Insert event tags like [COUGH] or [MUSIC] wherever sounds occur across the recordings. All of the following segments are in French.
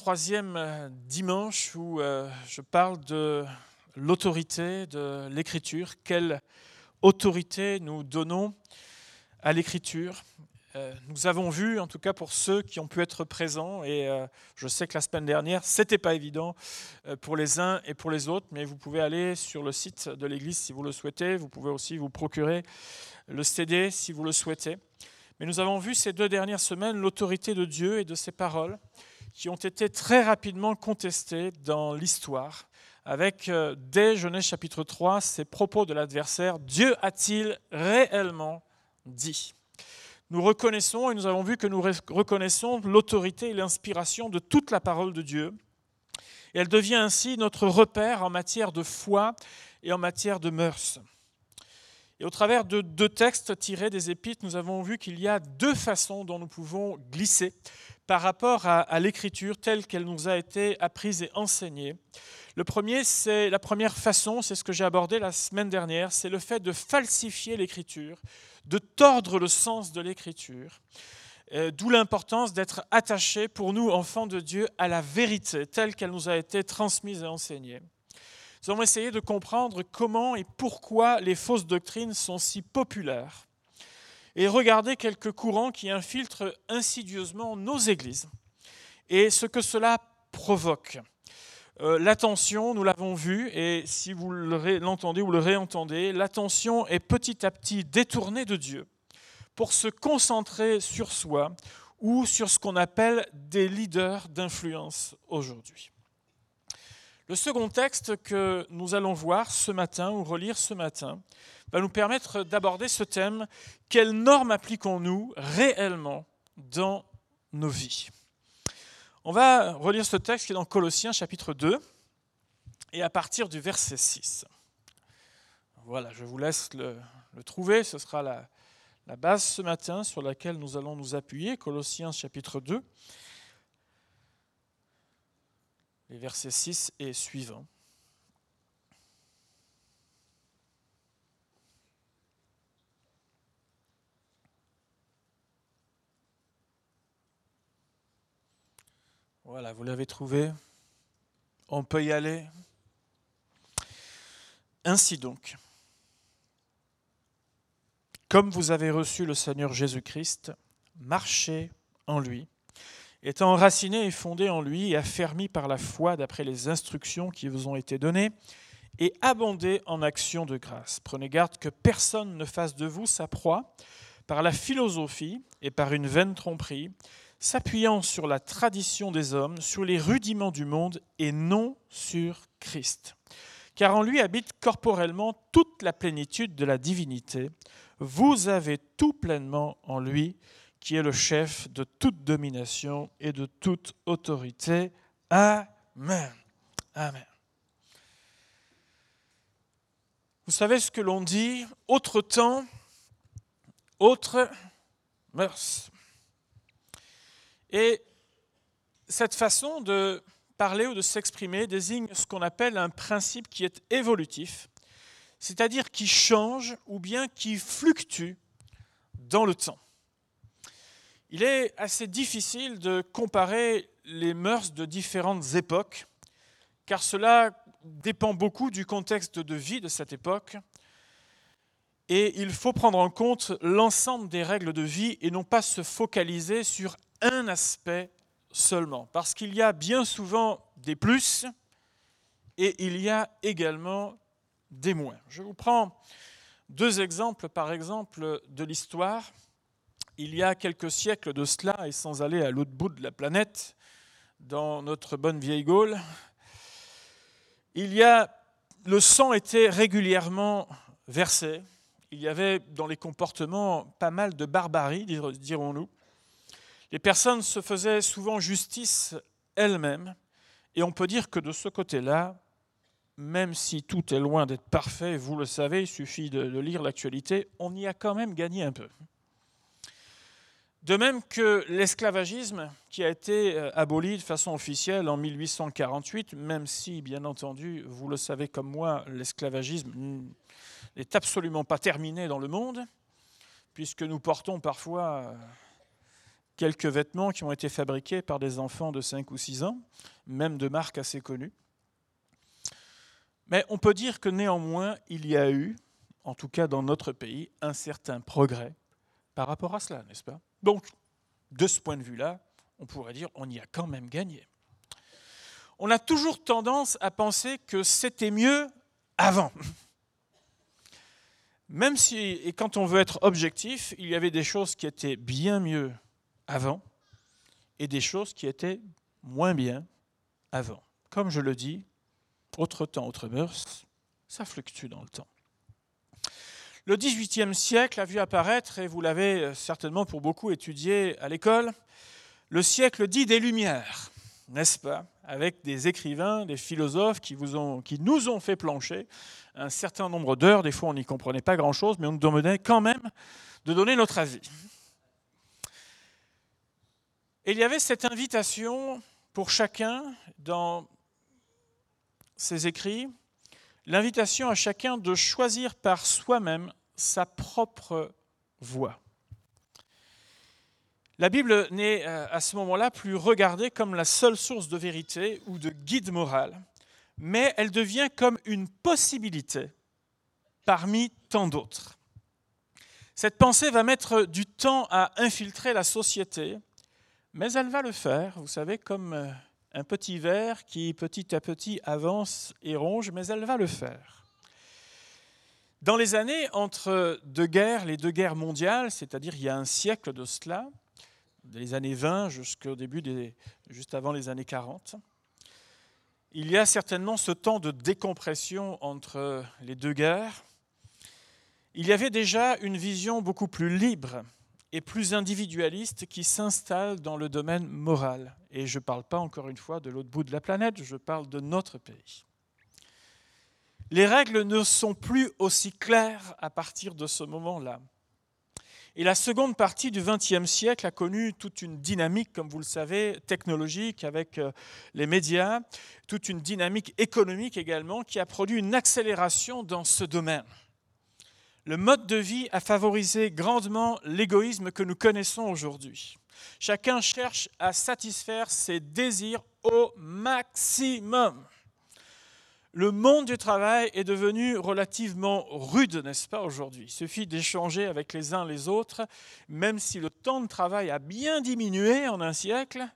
troisième euh, dimanche où euh, je parle de l'autorité de l'écriture. Quelle autorité nous donnons à l'écriture? Euh, Nous avons vu, en tout cas pour ceux qui ont pu être présents, et je sais que la semaine dernière, ce n'était pas évident pour les uns et pour les autres, mais vous pouvez aller sur le site de l'Église si vous le souhaitez. Vous pouvez aussi vous procurer le CD si vous le souhaitez. Mais nous avons vu ces deux dernières semaines l'autorité de Dieu et de ses paroles qui ont été très rapidement contestées dans l'histoire, avec euh, dès Genèse chapitre 3 ces propos de l'adversaire, Dieu a-t-il réellement dit? Nous reconnaissons, et nous avons vu que nous reconnaissons l'autorité et l'inspiration de toute la parole de Dieu, elle devient ainsi notre repère en matière de foi et en matière de mœurs. Et au travers de deux textes tirés des Épîtres, nous avons vu qu'il y a deux façons dont nous pouvons glisser par rapport à, l'écriture telle qu'elle nous a été apprise et enseignée. Le premier, c'est la première façon, c'est ce que j'ai abordé la semaine dernière, c'est le fait de falsifier l'écriture, de tordre le sens de l'écriture. Euh, d'où l'importance d'être attaché pour nous, enfants de Dieu, à la vérité telle qu'elle nous a été transmise et enseignée. Nous allons essayer de comprendre comment et pourquoi les fausses doctrines sont si populaires et regarder quelques courants qui infiltrent insidieusement nos églises et ce que cela provoque. Euh, l'attention, nous l'avons vu, et si vous l'entendez ou le réentendez, l'attention est petit à petit détournée de Dieu pour se concentrer sur soi ou sur ce qu'on appelle des leaders d'influence aujourd'hui. Le second texte que nous allons voir ce matin ou relire ce matin va nous permettre d'aborder ce thème. Quelles normes appliquons-nous réellement dans nos vies? On va relire ce texte qui est dans Colossiens chapitre 2 et à partir du verset 6. Voilà, je vous laisse le, trouver, ce sera la, la base ce matin sur laquelle nous allons nous appuyer, Colossiens chapitre 2 les versets 6 et suivants. Voilà, vous l'avez trouvé. On peut y aller. Ainsi donc, comme vous avez reçu le Seigneur Jésus-Christ, marchez en lui étant enraciné et fondé en lui et affermi par la foi d'après les instructions qui vous ont été données, et abondé en actions de grâce. Prenez garde que personne ne fasse de vous sa proie par la philosophie et par une vaine tromperie, s'appuyant sur la tradition des hommes, sur les rudiments du monde et non sur Christ. Car en lui habite corporellement toute la plénitude de la divinité. Vous avez tout pleinement en lui qui est le chef de toute domination et de toute autorité. Amen. Amen. Vous savez ce que l'on dit Autre temps, autre mœurs. Et cette façon de parler ou de s'exprimer désigne ce qu'on appelle un principe qui est évolutif, c'est-à-dire qui change ou bien qui fluctue dans le temps. Il est assez difficile de comparer les mœurs de différentes époques, car cela dépend beaucoup du contexte de vie de cette époque. Et il faut prendre en compte l'ensemble des règles de vie et non pas se focaliser sur un aspect seulement. Parce qu'il y a bien souvent des plus et il y a également des moins. Je vous prends deux exemples, par exemple, de l'histoire il y a quelques siècles de cela, et sans aller à l'autre bout de la planète, dans notre bonne vieille Gaule, il y a, le sang était régulièrement versé. Il y avait dans les comportements pas mal de barbarie, dirons-nous. Les personnes se faisaient souvent justice elles-mêmes, et on peut dire que de ce côté-là, même si tout est loin d'être parfait, vous le savez, il suffit de lire l'actualité, on y a quand même gagné un peu. De même que l'esclavagisme, qui a été euh, aboli de façon officielle en 1848, même si, bien entendu, vous le savez comme moi, l'esclavagisme n'est absolument pas terminé dans le monde, puisque nous portons parfois quelques vêtements qui ont été fabriqués par des enfants de 5 ou 6 ans, même de marques assez connues. Mais on peut dire que néanmoins, il y a eu, en tout cas dans notre pays, un certain progrès par rapport à cela, n'est-ce pas? Donc, de ce point de vue-là, on pourrait dire on y a quand même gagné. On a toujours tendance à penser que c'était mieux avant. Même si, et quand on veut être objectif, il y avait des choses qui étaient bien mieux avant et des choses qui étaient moins bien avant. Comme je le dis, autre temps, autre mœurs, ça fluctue dans le temps. Le XVIIIe siècle a vu apparaître, et vous l'avez certainement pour beaucoup étudié à l'école, le siècle dit des Lumières, n'est-ce pas? Avec des écrivains, des philosophes qui, vous qui nous ont fait plancher un certain nombre d'heures. Des fois, on n'y comprenait pas grand-chose, mais on nous demandait quand même de donner notre avis. Il y avait cette invitation pour chacun dans ses écrits, l'invitation à chacun de choisir par soi-même sa propre voie. La Bible n'est euh, à ce moment-là plus regardée comme la seule source de vérité ou de guide moral, mais elle devient comme une possibilité parmi tant d'autres. Cette pensée va mettre du temps à infiltrer la société, mais elle va le faire, vous savez, comme euh, un petit ver qui petit à petit avance et ronge, mais elle va le faire. Dans les années entre deux guerres, les deux guerres mondiales, c'est-à-dire il y a un siècle de cela, des années 20 jusqu'au début, des, juste avant les années 40, il y a certainement ce temps de décompression entre les deux guerres. Il y avait déjà une vision beaucoup plus libre et plus individualiste qui s'installe dans le domaine moral. Et je ne parle pas encore une fois de l'autre bout de la planète, je parle de notre pays. Les règles ne sont plus aussi claires à partir de ce moment-là. Et la seconde partie du XXe siècle a connu toute une dynamique, comme vous le savez, technologique avec euh, les médias, toute une dynamique économique également qui a produit une accélération dans ce domaine. Le mode de vie a favorisé grandement l'égoïsme que nous connaissons aujourd'hui. Chacun cherche à satisfaire ses désirs au maximum. Le monde du travail est devenu relativement rude, n'est-ce pas, aujourd'hui? Il suffit d'échanger avec les uns les autres, même si le temps de travail a bien diminué en un siècle,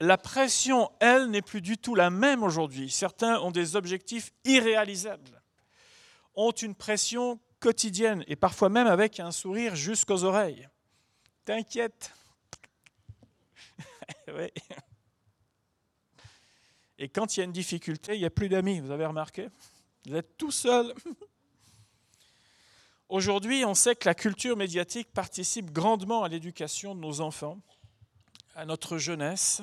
la pression, elle, n'est plus du tout la même aujourd'hui. Certains ont des objectifs irréalisables, ont une pression quotidienne et parfois même avec un sourire jusqu'aux oreilles. T'inquiète. [LAUGHS] Et quand il y a une difficulté, il n'y a plus d'amis, vous avez remarqué? Vous êtes tout seul. [LAUGHS] Aujourd'hui, on sait que la culture médiatique participe grandement à l'éducation de nos enfants, à notre jeunesse.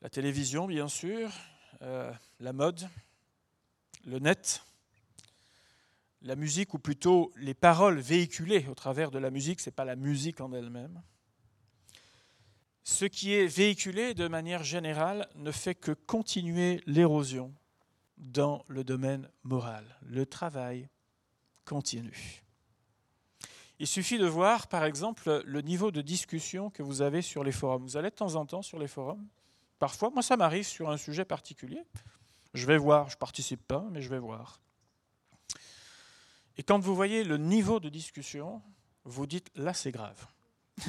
La télévision, bien sûr, euh, la mode, le net, la musique, ou plutôt les paroles véhiculées au travers de la musique, ce n'est pas la musique en elle-même. Ce qui est véhiculé de manière générale ne fait que continuer l'érosion dans le domaine moral. Le travail continue. Il suffit de voir, par exemple, le niveau de discussion que vous avez sur les forums. Vous allez de temps en temps sur les forums Parfois, moi, ça m'arrive sur un sujet particulier. Je vais voir, je ne participe pas, mais je vais voir. Et quand vous voyez le niveau de discussion, vous dites, là, c'est grave. [LAUGHS]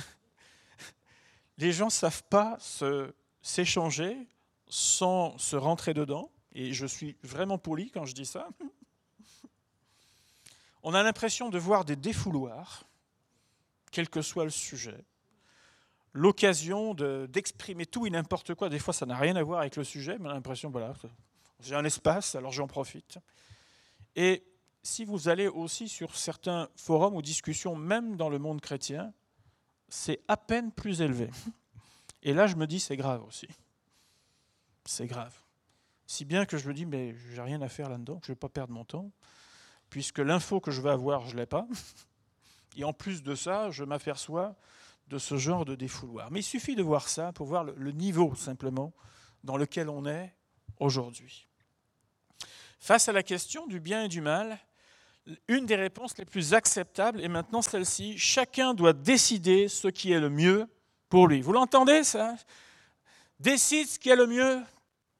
Les gens ne savent pas s'échanger sans se rentrer dedans. Et je suis vraiment poli quand je dis ça. [LAUGHS] On a l'impression de voir des défouloirs, quel que soit le sujet. L'occasion d'exprimer tout et n'importe quoi. Des fois, ça n'a rien à voir avec le sujet, mais on a l'impression, voilà, j'ai un espace, alors j'en profite. Et si vous allez aussi sur certains forums ou discussions, même dans le monde chrétien, c'est à peine plus élevé. Et là, je me dis, c'est grave aussi. C'est grave. Si bien que je me dis, mais j'ai rien à faire là-dedans, je ne vais pas perdre mon temps, puisque l'info que je vais avoir, je ne l'ai pas. Et en plus de ça, je m'aperçois de ce genre de défouloir. Mais il suffit de voir ça pour voir le niveau simplement dans lequel on est aujourd'hui. Face à la question du bien et du mal, une des réponses les plus acceptables est maintenant celle-ci. Chacun doit décider ce qui est le mieux pour lui. Vous l'entendez ça? Décide ce qui est le mieux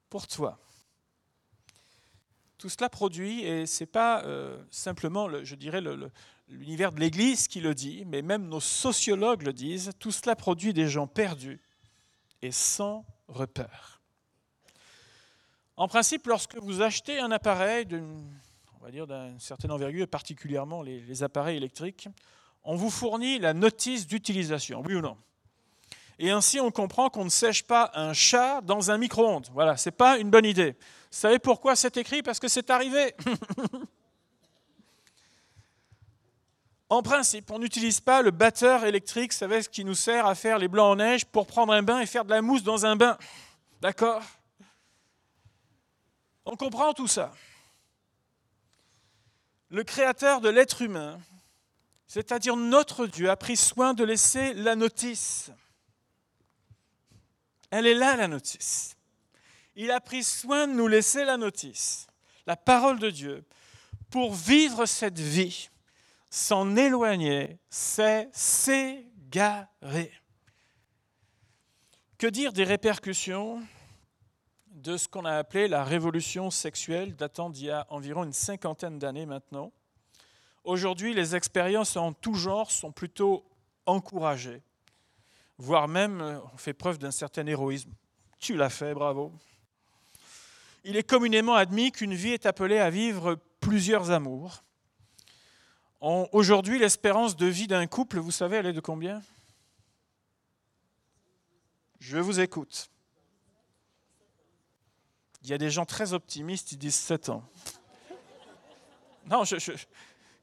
pour toi. Tout cela produit, et ce n'est pas euh, simplement, je dirais, l'univers de l'Église qui le dit, mais même nos sociologues le disent, tout cela produit des gens perdus et sans repère. En principe, lorsque vous achetez un appareil d'une va dire d'une certaine envergure, et particulièrement les, les, appareils électriques, on vous fournit la notice d'utilisation, oui ou non Et ainsi, on comprend qu'on ne sèche pas un chat dans un micro-ondes. Voilà, ce n'est pas une bonne idée. Vous savez pourquoi c'est écrit? Parce que c'est arrivé. [LAUGHS] en principe, on n'utilise pas le batteur électrique, vous savez, ce qui nous sert à faire les blancs en neige pour prendre un bain et faire de la mousse dans un bain. D'accord? On comprend tout ça le créateur de l'être humain, c'est-à-dire notre Dieu, a pris soin de laisser la notice. Elle est là, la notice. Il a pris soin de nous laisser la notice, la parole de Dieu, pour vivre cette vie, s'en éloigner, c'est s'égarer. Que dire des répercussions? De ce qu'on a appelé la révolution sexuelle datant d'il y a environ une cinquantaine d'années maintenant. Aujourd'hui, les expériences en tout genre sont plutôt encouragées, voire même euh, on fait preuve d'un certain héroïsme. Tu l'as fait, bravo. Il est communément admis qu'une vie est appelée à vivre plusieurs amours. Aujourd'hui, l'espérance de vie d'un couple, vous savez, elle est de combien? Je vous écoute. Il y a des gens très optimistes, ils disent 7 ans. Non, je,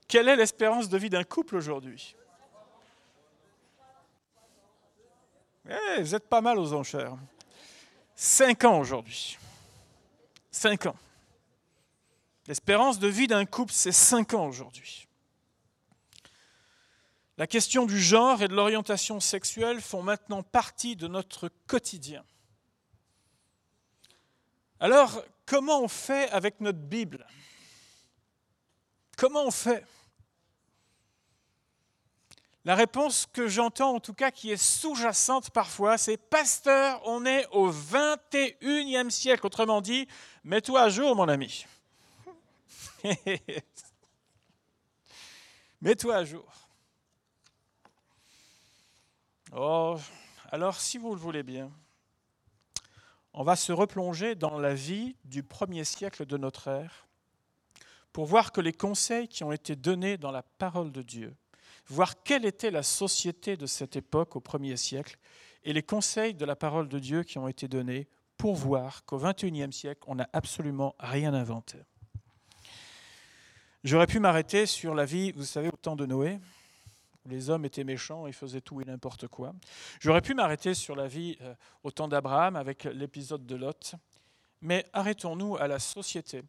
quelle est l'espérance de vie d'un couple aujourd'hui? Eh, Vous êtes pas mal aux enchères. 5 ans aujourd'hui. 5 ans. L'espérance de vie d'un couple, c'est 5 ans aujourd'hui. La question du genre et de l'orientation sexuelle font maintenant partie de notre quotidien. Alors, comment on fait avec notre Bible? Comment on fait? La réponse que j'entends, en tout cas, qui est sous-jacente parfois, c'est Pasteur, on est au 21e siècle. Autrement dit, mets-toi à jour, mon ami. [LAUGHS] mets-toi à jour. Oh, alors, si vous le voulez bien, on va se replonger dans la vie du premier siècle de notre ère pour voir que les conseils qui ont été donnés dans la parole de Dieu, voir quelle était la société de cette époque au premier siècle, et les conseils de la parole de Dieu qui ont été donnés pour voir qu'au XXIe siècle, on n'a absolument rien inventé. J'aurais pu m'arrêter sur la vie, vous savez, au temps de Noé, les hommes étaient méchants et faisaient tout et n'importe quoi. J'aurais pu m'arrêter sur la vie euh, au temps d'Abraham avec l'épisode de Lot, mais arrêtons-nous à la société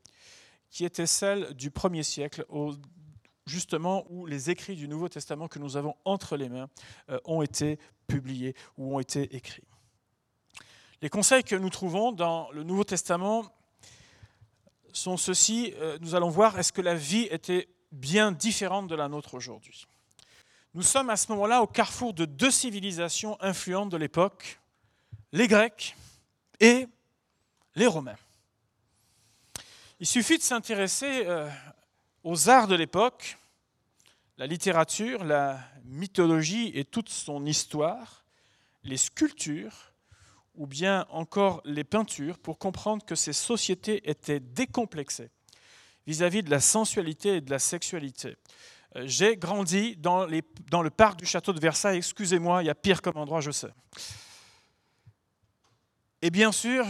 qui était celle du premier siècle, justement où les écrits du Nouveau Testament que nous avons entre les mains euh, ont été publiés ou ont été écrits. Les conseils que nous trouvons dans le Nouveau Testament sont ceux-ci. Euh, nous allons voir, est-ce que la vie était bien différente de la nôtre aujourd'hui? Nous sommes à ce moment-là au carrefour de deux civilisations influentes de l'époque, les Grecs et les Romains. Il suffit de s'intéresser euh, aux arts de l'époque, la littérature, la mythologie et toute son histoire, les sculptures ou bien encore les peintures pour comprendre que ces sociétés étaient décomplexées vis-à-vis -vis de la sensualité et de la sexualité. Euh, j'ai grandi dans, le parc du château de Versailles. Excusez-moi, il y a pire comme endroit, je sais. Et bien sûr,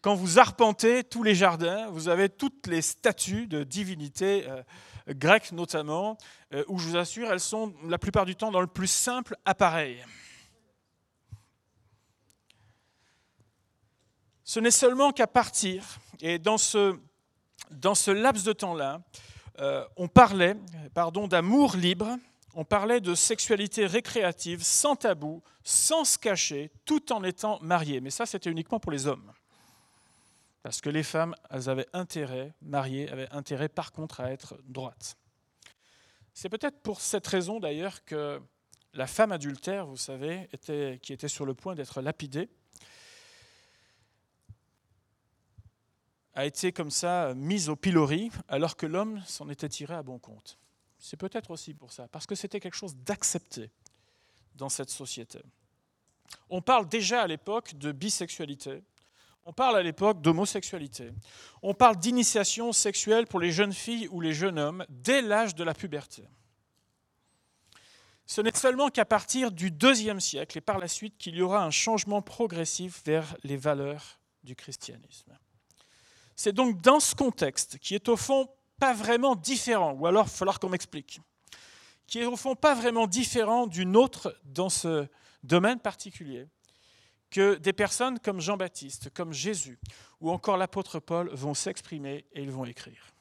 quand vous arpentez tous les jardins, vous avez toutes les statues de divinités euh, grecques notamment, euh, où je vous assure, elles sont la plupart du temps dans le plus simple appareil. Ce n'est seulement qu'à partir, et dans ce, dans ce laps de temps-là, euh, on parlait pardon, d'amour libre, on parlait de sexualité récréative, sans tabou, sans se cacher, tout en étant marié. Mais ça, c'était uniquement pour les hommes. Parce que les femmes, elles avaient intérêt, mariées, avaient intérêt par contre à être droites. C'est peut-être pour cette raison d'ailleurs que la femme adultère, vous savez, était, qui était sur le point d'être lapidée, a été comme ça mise au pilori, alors que l'homme s'en était tiré à bon compte. C'est peut-être aussi pour ça, parce que c'était quelque chose d'accepté dans cette société. On parle déjà à l'époque de bisexualité, on parle à l'époque d'homosexualité, on parle d'initiation sexuelle pour les jeunes filles ou les jeunes hommes dès l'âge de la puberté. Ce n'est seulement qu'à partir du deuxième siècle et par la suite qu'il y aura un changement progressif vers les valeurs du christianisme. C'est donc dans ce contexte, qui est au fond pas vraiment différent, ou alors il falloir qu'on m'explique, qui est au fond pas vraiment différent d'une autre dans ce domaine particulier, que des personnes comme Jean-Baptiste, comme Jésus, ou encore l'apôtre Paul vont s'exprimer et ils vont écrire.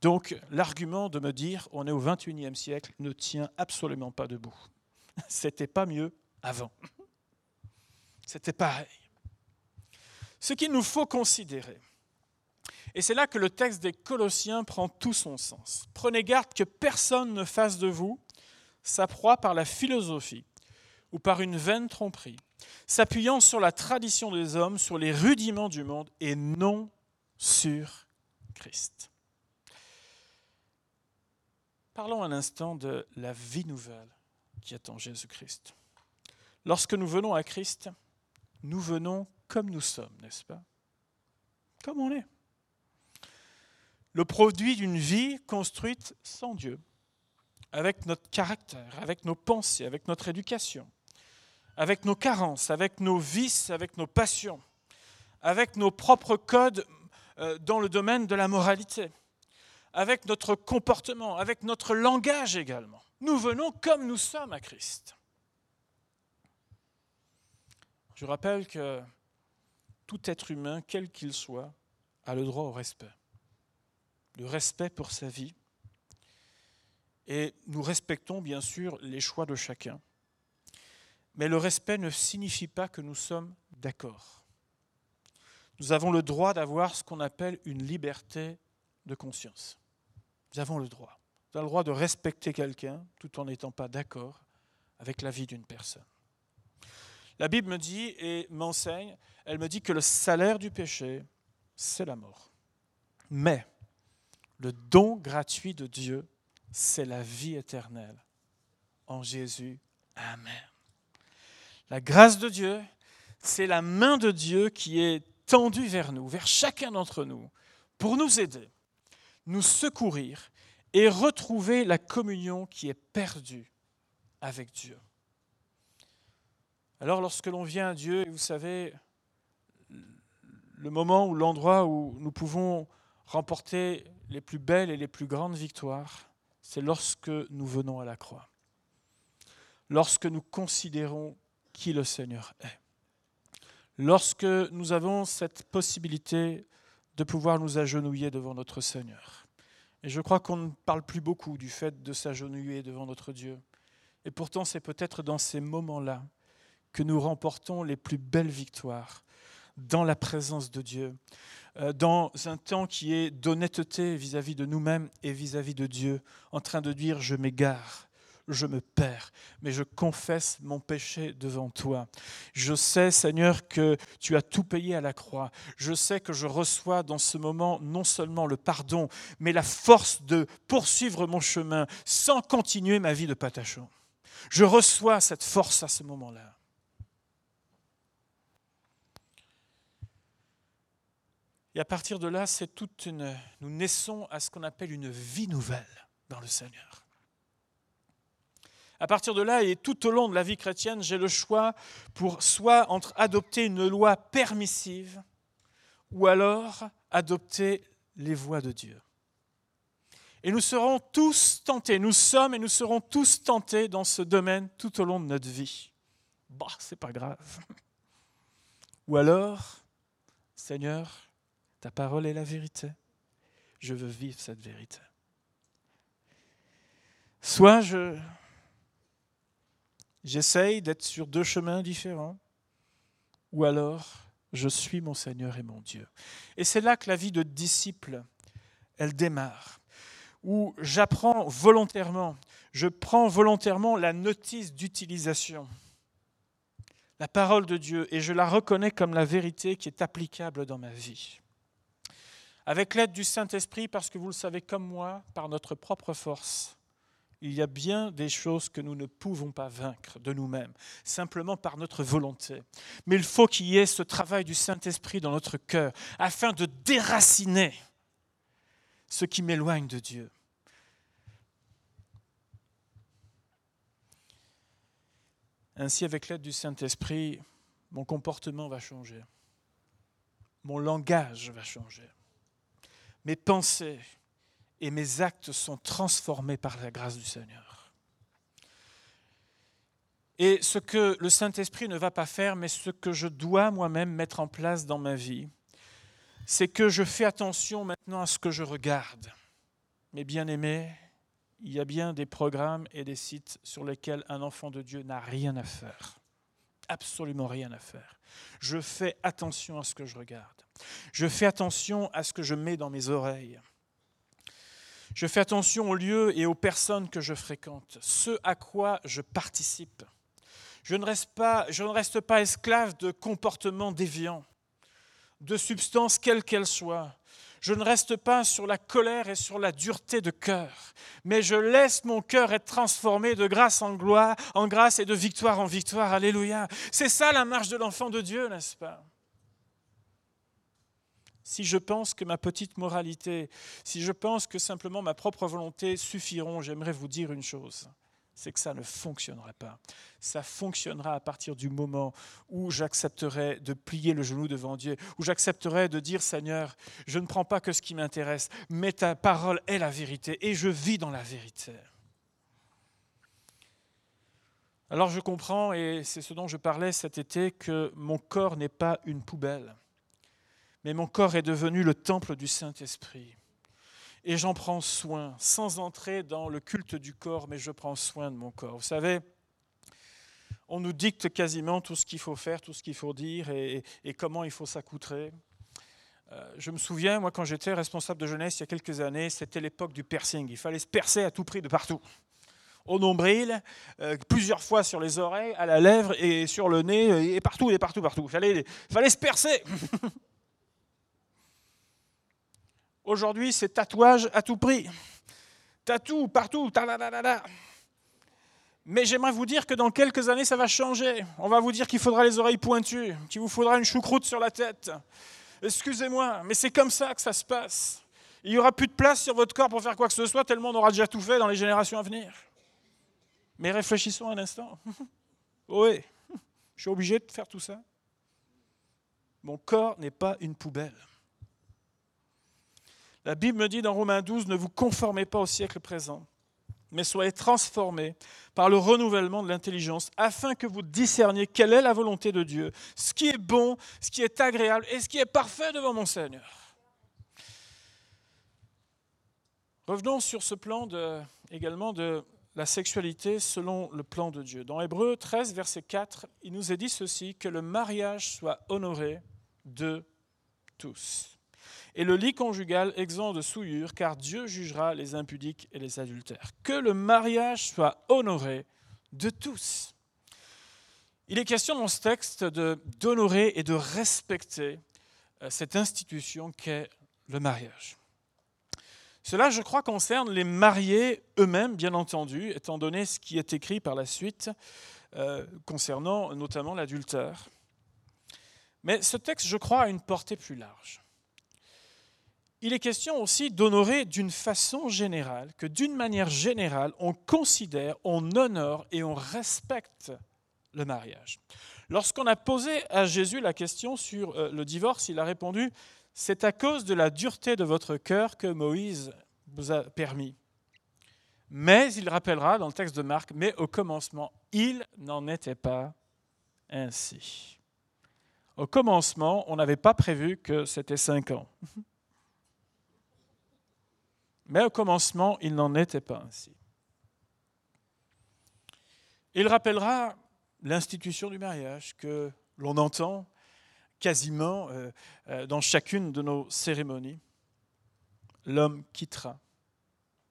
Donc l'argument de me dire on est au XXIe siècle ne tient absolument pas debout. [LAUGHS] C'était pas mieux avant. C'était pareil. Ce qu'il nous faut considérer, et c'est là que le texte des Colossiens prend tout son sens. Prenez garde que personne ne fasse de vous sa proie par la philosophie ou par une vaine tromperie, s'appuyant sur la tradition des hommes, sur les rudiments du monde et non sur Christ. Parlons un instant de la vie nouvelle qui attend Jésus-Christ. Lorsque nous venons à Christ, nous venons comme nous sommes, n'est-ce pas? Comme on est le produit d'une vie construite sans Dieu, avec notre caractère, avec nos pensées, avec notre éducation, avec nos carences, avec nos vices, avec nos passions, avec nos propres codes euh, dans le domaine de la moralité, avec notre comportement, avec notre langage également. Nous venons comme nous sommes à Christ. Je rappelle que tout être humain, quel qu'il soit, a le droit au respect le respect pour sa vie. Et nous respectons bien sûr les choix de chacun. Mais le respect ne signifie pas que nous sommes d'accord. Nous avons le droit d'avoir ce qu'on appelle une liberté de conscience. Nous avons le droit. Nous avons le droit de respecter quelqu'un tout en n'étant pas d'accord avec la vie d'une personne. La Bible me dit et m'enseigne, elle me dit que le salaire du péché, c'est la mort. Mais le don gratuit de Dieu, c'est la vie éternelle en Jésus. Amen. La grâce de Dieu, c'est la main de Dieu qui est tendue vers nous, vers chacun d'entre nous, pour nous aider, nous secourir et retrouver la communion qui est perdue avec Dieu. Alors lorsque l'on vient à Dieu, vous savez, le moment ou l'endroit où nous pouvons remporter les plus belles et les plus grandes victoires, c'est lorsque nous venons à la croix, lorsque nous considérons qui le Seigneur est, lorsque nous avons cette possibilité de pouvoir nous agenouiller devant notre Seigneur. Et je crois qu'on ne parle plus beaucoup du fait de s'agenouiller devant notre Dieu. Et pourtant, c'est peut-être dans ces moments-là que nous remportons les plus belles victoires dans la présence de Dieu, euh, dans un temps qui est d'honnêteté vis-à-vis de nous-mêmes et vis-à-vis de Dieu, en train de dire je m'égare, je me perds, mais je confesse mon péché devant toi. Je sais, Seigneur, que tu as tout payé à la croix. Je sais que je reçois dans ce moment non seulement le pardon, mais la force de poursuivre mon chemin sans continuer ma vie de patachon. Je reçois cette force à ce moment-là. Et à partir de là, nous naissons à ce qu'on appelle une vie nouvelle dans le Seigneur. À partir de là, et tout au long de la vie chrétienne, j'ai le choix pour soit entre adopter une loi permissive ou alors adopter les voies de Dieu. Et nous serons tous tentés, nous sommes et nous serons tous tentés dans ce domaine tout au long de notre vie. Bah, c'est pas grave. [LAUGHS] Ou alors, Seigneur, ta parole est la vérité. Je veux vivre cette vérité. Soit je j'essaye d'être sur deux chemins différents, ou alors Je suis mon Seigneur et mon Dieu. Et c'est là que la vie de disciple, elle démarre, où j'apprends volontairement, je prends volontairement la notice d'utilisation, la parole de Dieu, et je la reconnais comme la vérité qui est applicable dans ma vie. Avec l'aide du Saint-Esprit, parce que vous le savez comme moi, par notre propre force, il y a bien des choses que nous ne pouvons pas vaincre de nous-mêmes, simplement par notre volonté. Mais il faut qu'il y ait ce travail du Saint-Esprit dans notre cœur, afin de déraciner ce qui m'éloigne de Dieu. Ainsi, avec l'aide du Saint-Esprit, mon comportement va changer, mon langage va changer, mes pensées et mes actes sont transformés par la grâce du Seigneur. Et ce que le Saint-Esprit ne va pas faire, mais ce que je dois moi-même mettre en place dans ma vie, c'est que je fais attention maintenant à ce que je regarde. Mes bien-aimés, il y a bien des programmes et des sites sur lesquels un enfant de Dieu n'a rien à faire. Absolument rien à faire. Je fais attention à ce que je regarde. Je fais attention à ce que je mets dans mes oreilles. Je fais attention aux lieux et aux personnes que je fréquente, ce à quoi je participe. Je ne reste pas, je ne reste pas esclave de comportements déviants, de substances quelles qu'elles soient. Je ne reste pas sur la colère et sur la dureté de cœur, mais je laisse mon cœur être transformé de grâce en gloire, en grâce et de victoire en victoire. Alléluia. C'est ça la marche de l'enfant de Dieu, n'est-ce pas? Si je pense que ma petite moralité, si je pense que simplement ma propre volonté suffiront, j'aimerais vous dire une chose, c'est que ça ne fonctionnera pas. Ça fonctionnera à partir du moment où j'accepterai de plier le genou devant Dieu, où j'accepterai de dire Seigneur, je ne prends pas que ce qui m'intéresse, mais ta parole est la vérité et je vis dans la vérité. Alors je comprends, et c'est ce dont je parlais cet été, que mon corps n'est pas une poubelle mais mon corps est devenu le temple du Saint-Esprit. Et j'en prends soin, sans entrer dans le culte du corps, mais je prends soin de mon corps. Vous savez, on nous dicte quasiment tout ce qu'il faut faire, tout ce qu'il faut dire et, comment il faut s'accoutrer. Euh, je me souviens, moi, quand j'étais responsable de jeunesse il y a quelques années, c'était l'époque du piercing. Il fallait se percer à tout prix de partout. Au nombril, euh, plusieurs fois sur les oreilles, à la lèvre et sur le nez, et partout, et partout, partout. Il fallait, fallait se percer. [LAUGHS] Aujourd'hui, c'est tatouage à tout prix. Tatou partout. Mais j'aimerais vous dire que dans quelques années, ça va changer. On va vous dire qu'il faudra les oreilles pointues, qu'il vous faudra une choucroute sur la tête. Excusez-moi, mais c'est comme ça que ça se passe. Il n'y aura plus de place sur votre corps pour faire quoi que ce soit, tellement on aura déjà tout fait dans les générations à venir. Mais réfléchissons un instant. [LAUGHS] oui, je suis obligé de faire tout ça. Mon corps n'est pas une poubelle. La Bible me dit dans Romains 12, ne vous conformez pas au siècle présent, mais soyez transformés par le renouvellement de l'intelligence, afin que vous discerniez quelle est la volonté de Dieu, ce qui est bon, ce qui est agréable et ce qui est parfait devant mon Seigneur. Revenons sur ce plan également de la sexualité selon le plan de Dieu. Dans Hébreu 13, verset 4, il nous est dit ceci, que le mariage soit honoré de tous et le lit conjugal exempt de souillure, car Dieu jugera les impudiques et les adultères. Que le mariage soit honoré de tous. Il est question dans ce texte d'honorer et de respecter euh, cette institution qu'est le mariage. Cela, je crois, concerne les mariés eux-mêmes, bien entendu, étant donné ce qui est écrit par la suite euh, concernant notamment l'adultère. Mais ce texte, je crois, a une portée plus large il est question aussi d'honorer d'une façon générale, que d'une manière générale, on considère, on honore et on respecte le mariage. Lorsqu'on a posé à Jésus la question sur euh, le divorce, il a répondu, c'est à cause de la dureté de votre cœur que Moïse vous a permis. Mais il rappellera dans le texte de Marc, mais au commencement, il n'en était pas ainsi. Au commencement, on n'avait pas prévu que c'était cinq ans. Mais au commencement, il n'en était pas ainsi. Il rappellera l'institution du mariage que l'on entend, quasiment dans chacune de nos cérémonies. L'homme quittera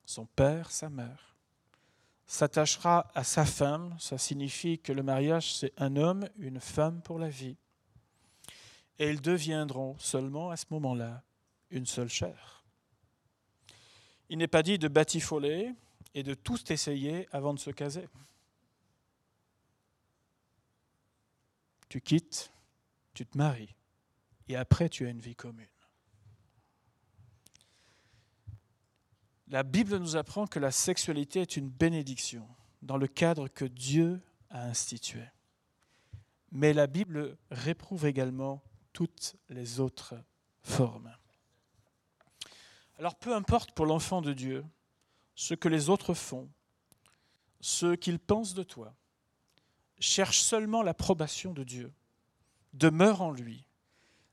son père, sa mère, s'attachera à sa femme, ça signifie que le mariage c'est un homme, une femme pour la vie, et ils deviendront seulement à ce moment-là une seule chair. Il n'est pas dit de batifoler et de tout essayer avant de se caser. Tu quittes, tu te maries, et après tu as une vie commune. La Bible nous apprend que la sexualité est une bénédiction dans le cadre que Dieu a institué. Mais la Bible réprouve également toutes les autres formes. Alors peu importe pour l'enfant de Dieu ce que les autres font, ce qu'ils pensent de toi, cherche seulement l'approbation de Dieu, demeure en lui.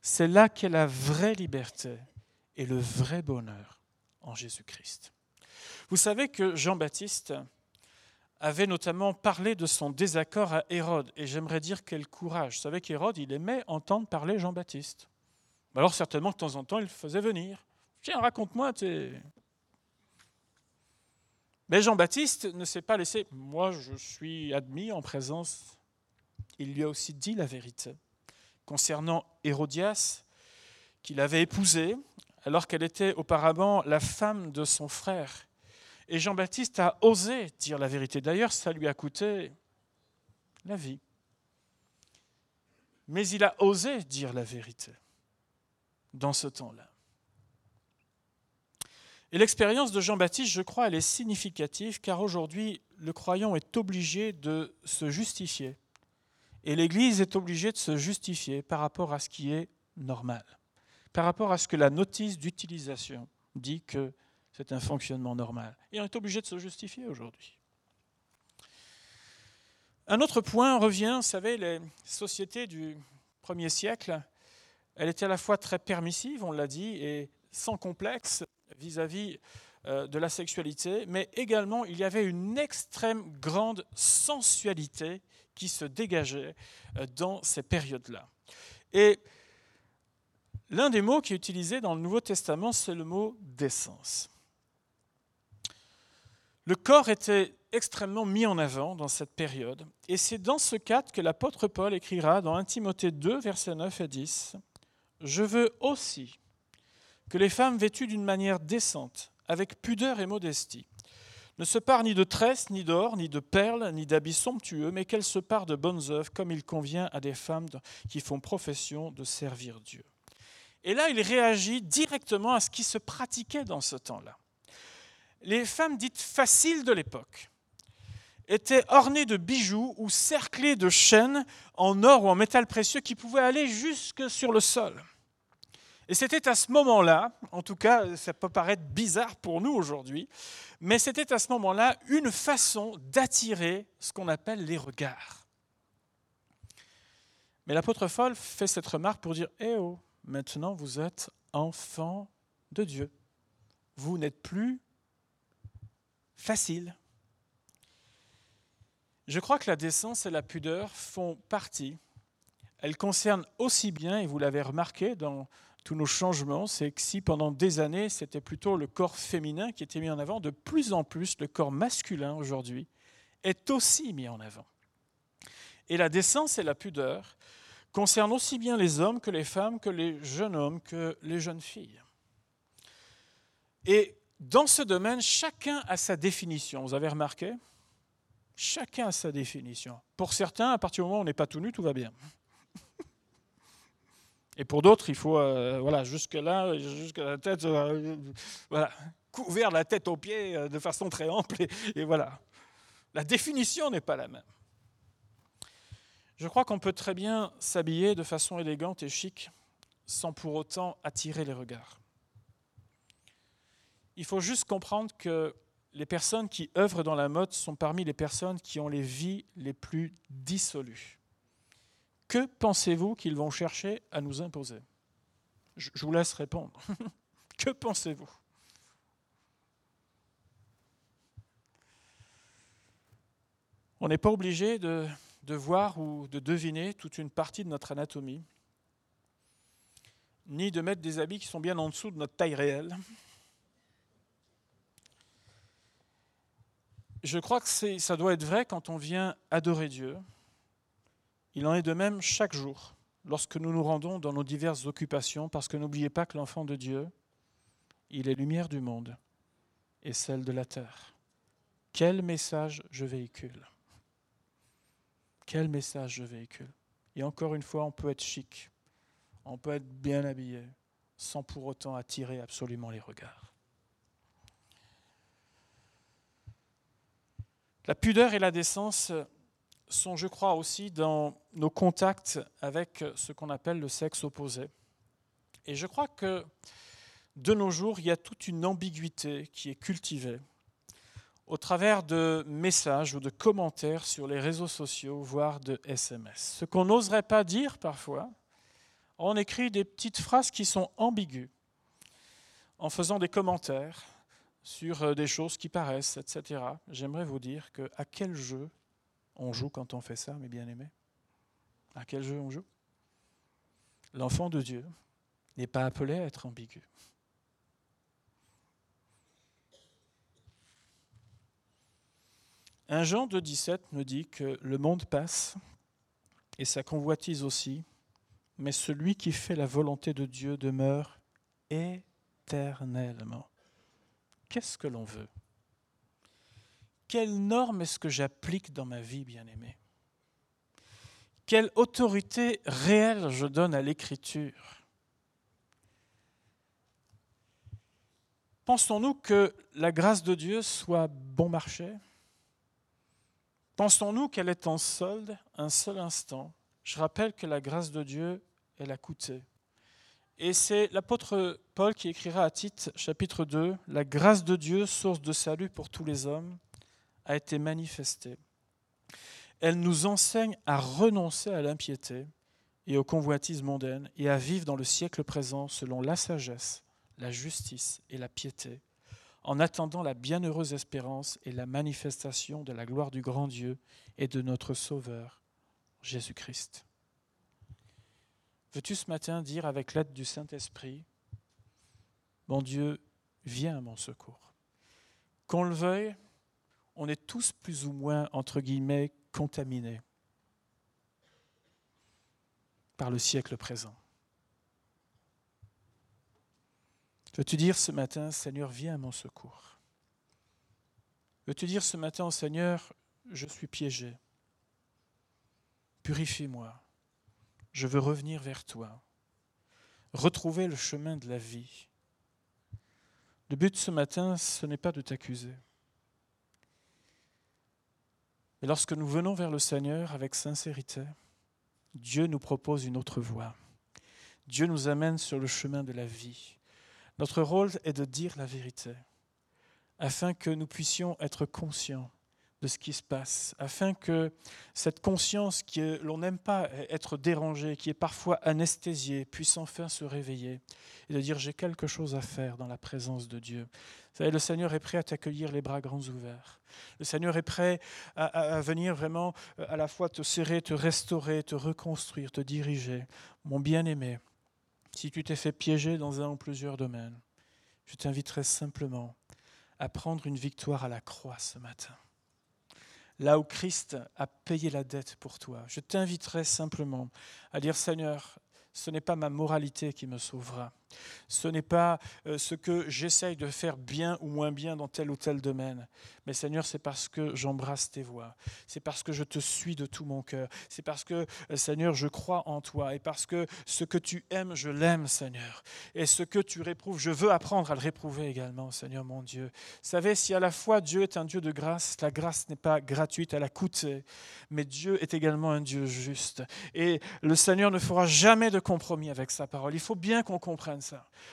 C'est là qu'est la vraie liberté et le vrai bonheur en Jésus-Christ. Vous savez que Jean-Baptiste avait notamment parlé de son désaccord à Hérode, et j'aimerais dire quel courage. Vous savez qu'Hérode, il aimait entendre parler Jean-Baptiste. Alors certainement de temps en temps, il le faisait venir. Tiens, raconte-moi Mais Jean-Baptiste ne s'est pas laissé. Moi, je suis admis en présence. Il lui a aussi dit la vérité concernant Hérodias, qu'il avait épousée alors qu'elle était auparavant la femme de son frère. Et Jean-Baptiste a osé dire la vérité. D'ailleurs, ça lui a coûté la vie. Mais il a osé dire la vérité dans ce temps-là. Et l'expérience de Jean-Baptiste, je crois, elle est significative car aujourd'hui, le croyant est obligé de se justifier. Et l'Église est obligée de se justifier par rapport à ce qui est normal par rapport à ce que la notice d'utilisation dit que c'est un fonctionnement normal. Et on est obligé de se justifier aujourd'hui. Un autre point revient, vous savez, les sociétés du premier siècle, elles étaient à la fois très permissives, on l'a dit, et sans complexe vis-à-vis euh, de la sexualité, mais également il y avait une extrême grande sensualité qui se dégageait euh, dans ces périodes-là. Et L'un des mots qui est utilisé dans le Nouveau Testament, c'est le mot d'essence. Le corps était extrêmement mis en avant dans cette période, et c'est dans ce cadre que l'apôtre Paul écrira dans 1 Timothée 2, versets 9 et 10, Je veux aussi que les femmes vêtues d'une manière décente, avec pudeur et modestie, ne se parent ni de tresses, ni d'or, ni de perles, ni d'habits somptueux, mais qu'elles se parent de bonnes œuvres, comme il convient à des femmes qui font profession de servir Dieu. Et là, il réagit directement à ce qui se pratiquait dans ce temps-là. Les femmes dites faciles de l'époque étaient ornées de bijoux ou cerclées de chaînes en or ou en métal précieux qui pouvaient aller jusque sur le sol. Et c'était à ce moment-là, en tout cas, ça peut paraître bizarre pour nous aujourd'hui, mais c'était à ce moment-là une façon d'attirer ce qu'on appelle les regards. Mais l'apôtre Paul fait cette remarque pour dire Eh oh, Maintenant, vous êtes enfant de Dieu. Vous n'êtes plus facile. Je crois que la décence et la pudeur font partie. Elles concernent aussi bien, et vous l'avez remarqué dans tous nos changements, c'est que si pendant des années c'était plutôt le corps féminin qui était mis en avant, de plus en plus le corps masculin aujourd'hui est aussi mis en avant. Et la décence et la pudeur concerne aussi bien les hommes que les femmes, que les jeunes hommes, que les jeunes filles. Et dans ce domaine, chacun a sa définition. Vous avez remarqué? Chacun a sa définition. Pour certains, à partir du moment où on n'est pas tout nu, tout va bien. Et pour d'autres, il faut, euh, voilà, jusque-là, jusqu'à la tête, euh, voilà, couvrir la tête aux pieds euh, de façon très ample. et voilà. La définition n'est pas la même. Je crois qu'on peut très bien s'habiller de façon élégante et chic sans pour autant attirer les regards. Il faut juste comprendre que les personnes qui œuvrent dans la mode sont parmi les personnes qui ont les vies les plus dissolues. Que pensez-vous qu'ils vont chercher à nous imposer? Je vous laisse répondre. [LAUGHS] que pensez-vous? On n'est pas obligé de voir ou de deviner toute une partie de notre anatomie. ni de mettre des habits qui sont bien en dessous de notre taille réelle. Je crois que ça doit être vrai quand on vient adorer Dieu. Il en est de même chaque jour, lorsque nous nous rendons dans nos diverses occupations, parce que n'oubliez pas que l'enfant de Dieu, il est lumière du monde et celle de la terre. Quel message je véhicule? Quel message je véhicule? Et encore une fois, on peut être chic, on peut être bien habillé, sans pour autant attirer absolument les regards. La pudeur et la décence sont, je crois, aussi dans nos contacts avec ce qu'on appelle le sexe opposé. Et je crois que de nos jours, il y a toute une ambiguïté qui est cultivée au travers de messages ou de commentaires sur les réseaux sociaux, voire de SMS. Ce qu'on n'oserait pas dire parfois, on écrit des petites phrases qui sont ambiguës en faisant des commentaires sur euh, des choses qui paraissent, etc. J'aimerais vous dire que à quel jeu on joue quand on fait ça, mes bien-aimés? À quel jeu on joue? L'enfant de Dieu n'est pas appelé à être ambigu. Un Jean de 17 nous dit que le monde passe et sa convoitise aussi, mais celui qui fait la volonté de Dieu demeure éternellement. Qu'est-ce que l'on veut? Quelle norme est-ce que j'applique dans ma vie, bien-aimé? Quelle autorité réelle je donne à l'écriture? Pensons-nous que la grâce de Dieu soit bon marché? Pensons-nous qu'elle est en solde un seul instant? Je rappelle que la grâce de Dieu, elle a coûté. Et c'est l'apôtre Paul qui écrira à Tite, chapitre 2, La grâce de Dieu, source de salut pour tous les hommes, a été manifestée. Elle nous enseigne à renoncer à l'impiété et aux convoitises mondaines et à vivre dans le siècle présent selon la sagesse, la justice et la piété en attendant la bienheureuse espérance et la manifestation de la gloire du grand Dieu et de notre Sauveur, Jésus-Christ. Veux-tu ce matin dire avec l'aide du Saint-Esprit, mon Dieu, viens à mon secours Qu'on le veuille, on est tous plus ou moins, entre guillemets, contaminés par le siècle présent. Veux-tu dire ce matin, Seigneur, viens à mon secours Veux-tu dire ce matin Seigneur, je suis piégé Purifie-moi. Je veux revenir vers toi. Retrouver le chemin de la vie. Le but ce matin, ce n'est pas de t'accuser. Mais lorsque nous venons vers le Seigneur avec sincérité, Dieu nous propose une autre voie. Dieu nous amène sur le chemin de la vie. Notre rôle est de dire la vérité, afin que nous puissions être conscients de ce qui se passe, afin que cette conscience que l'on n'aime pas être dérangée, qui est parfois anesthésiée, puisse enfin se réveiller et de dire j'ai quelque chose à faire dans la présence de Dieu. Savez, le Seigneur est prêt à t'accueillir les bras grands ouverts. Le Seigneur est prêt à, à, venir vraiment euh, à la fois te serrer, te restaurer, te reconstruire, te diriger. Mon bien-aimé, si tu t'es fait piéger dans un ou plusieurs domaines, je t'inviterai simplement à prendre une victoire à la croix ce matin. Là où Christ a payé la dette pour toi, je t'inviterai simplement à dire Seigneur, ce n'est pas ma moralité qui me sauvera. Ce n'est pas euh, ce que j'essaye de faire bien ou moins bien dans tel ou tel domaine. Mais Seigneur, c'est parce que j'embrasse tes voies. C'est parce que je te suis de tout mon cœur. C'est parce que, euh, Seigneur, je crois en toi. Et parce que ce que tu aimes, je l'aime, Seigneur. Et ce que tu réprouves, je veux apprendre à le réprouver également, Seigneur mon Dieu. Vous savez, si à la fois Dieu est un Dieu de grâce, la grâce n'est pas gratuite, elle a coûté. Mais Dieu est également un Dieu juste. Et le Seigneur ne fera jamais de compromis avec sa parole. Il faut bien qu'on comprenne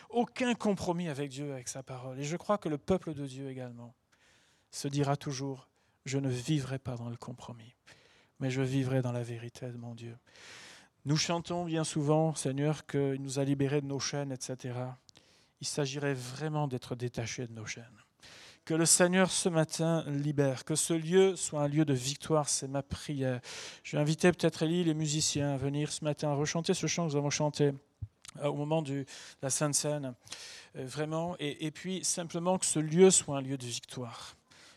Aucun compromis avec Dieu, avec sa parole. Et je crois que le peuple de Dieu également se dira toujours, je ne vivrai pas dans le compromis, mais je vivrai dans la vérité de mon Dieu. Nous chantons bien souvent, Seigneur, qu'il nous a libérés de nos chaînes, etc. Il s'agirait vraiment d'être détaché de nos chaînes. Que le Seigneur ce matin libère, que ce lieu soit un lieu de victoire, c'est ma prière. Je vais inviter peut-être Elie, les musiciens, à venir ce matin rechanter ce chant que nous avons chanté au moment de la Sainte Seine, vraiment, et, et puis simplement que ce lieu soit un lieu de victoire.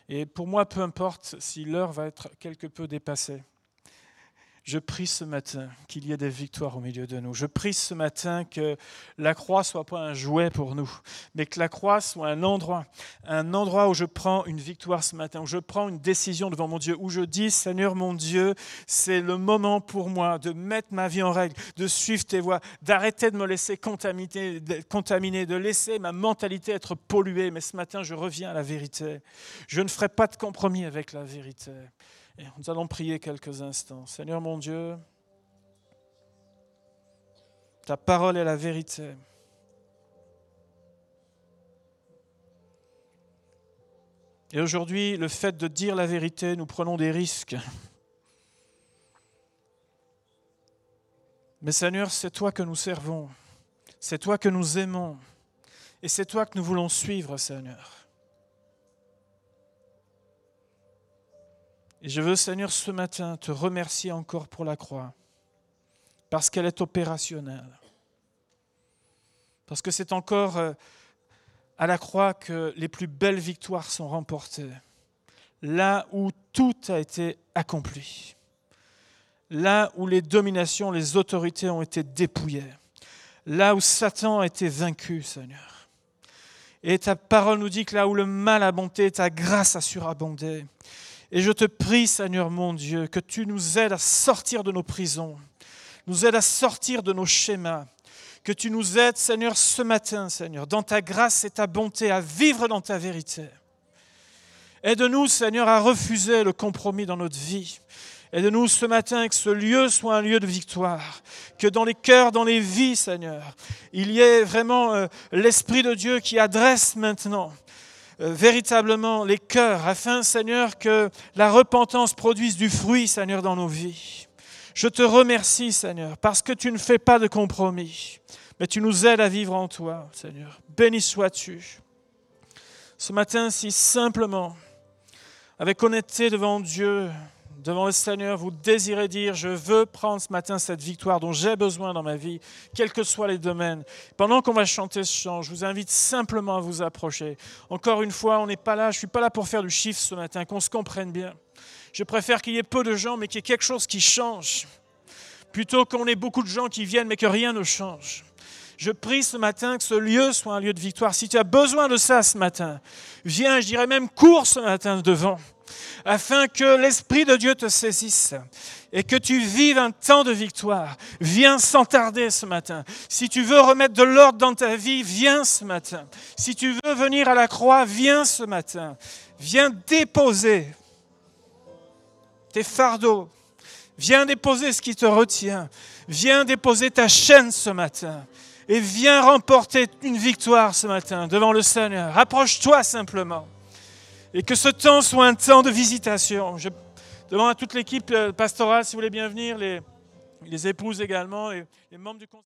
Et pour moi, peu importe si l'heure va être quelque peu dépassée. Je prie ce matin qu'il y ait des victoires au milieu de nous. Je prie ce matin que la croix soit pas un jouet pour nous, mais que la croix soit un endroit, un endroit où je prends une victoire ce matin, où je prends une décision devant mon Dieu, où je dis Seigneur mon Dieu, c'est le moment pour moi de mettre ma vie en règle, de suivre tes voies, d'arrêter de me laisser contaminer, contaminer, de laisser ma mentalité être polluée. Mais ce matin, je reviens à la vérité. Je ne ferai pas de compromis avec la vérité. Nous allons prier quelques instants. Seigneur mon Dieu, ta parole est la vérité. Et aujourd'hui, le fait de dire la vérité, nous prenons des risques. Mais Seigneur, c'est toi que nous servons, c'est toi que nous aimons, et c'est toi que nous voulons suivre, Seigneur. Et je veux, Seigneur, ce matin te remercier encore pour la croix, parce qu'elle est opérationnelle. Parce que c'est encore euh, à la croix que les plus belles victoires sont remportées. Là où tout a été accompli. Là où les dominations, les autorités ont été dépouillées. Là où Satan a été vaincu, Seigneur. Et ta parole nous dit que là où le mal a bonté, ta grâce a surabondé. Et je te prie, Seigneur mon Dieu, que tu nous aides à sortir de nos prisons, nous aides à sortir de nos schémas, que tu nous aides, Seigneur, ce matin, Seigneur, dans ta grâce et ta bonté, à vivre dans ta vérité. Aide-nous, Seigneur, à refuser le compromis dans notre vie. Aide-nous ce matin que ce lieu soit un lieu de victoire, que dans les cœurs, dans les vies, Seigneur, il y ait vraiment euh, l'Esprit de Dieu qui adresse maintenant véritablement les cœurs, afin, Seigneur, que la repentance produise du fruit, Seigneur, dans nos vies. Je te remercie, Seigneur, parce que tu ne fais pas de compromis, mais tu nous aides à vivre en toi, Seigneur. Béni sois-tu. Ce matin, si simplement, avec honnêteté devant Dieu, devant le Seigneur, vous désirez dire, je veux prendre ce matin cette victoire dont j'ai besoin dans ma vie, quels que soient les domaines. Pendant qu'on va chanter ce chant, je vous invite simplement à vous approcher. Encore une fois, on n'est pas là, je ne suis pas là pour faire du chiffre ce matin, qu'on se comprenne bien. Je préfère qu'il y ait peu de gens, mais qu'il y ait quelque chose qui change, plutôt qu'on ait beaucoup de gens qui viennent, mais que rien ne change. Je prie ce matin que ce lieu soit un lieu de victoire. Si tu as besoin de ça ce matin, viens, je dirais même cours ce matin devant afin que l'Esprit de Dieu te saisisse et que tu vives un temps de victoire. Viens sans tarder ce matin. Si tu veux remettre de l'ordre dans ta vie, viens ce matin. Si tu veux venir à la croix, viens ce matin. Viens déposer tes fardeaux. Viens déposer ce qui te retient. Viens déposer ta chaîne ce matin. Et viens remporter une victoire ce matin devant le Seigneur. Approche-toi simplement. Et que ce temps soit un temps de visitation. Je demande à toute l'équipe euh, pastorale, si vous voulez bien venir, les, les épouses également, et les membres du conseil.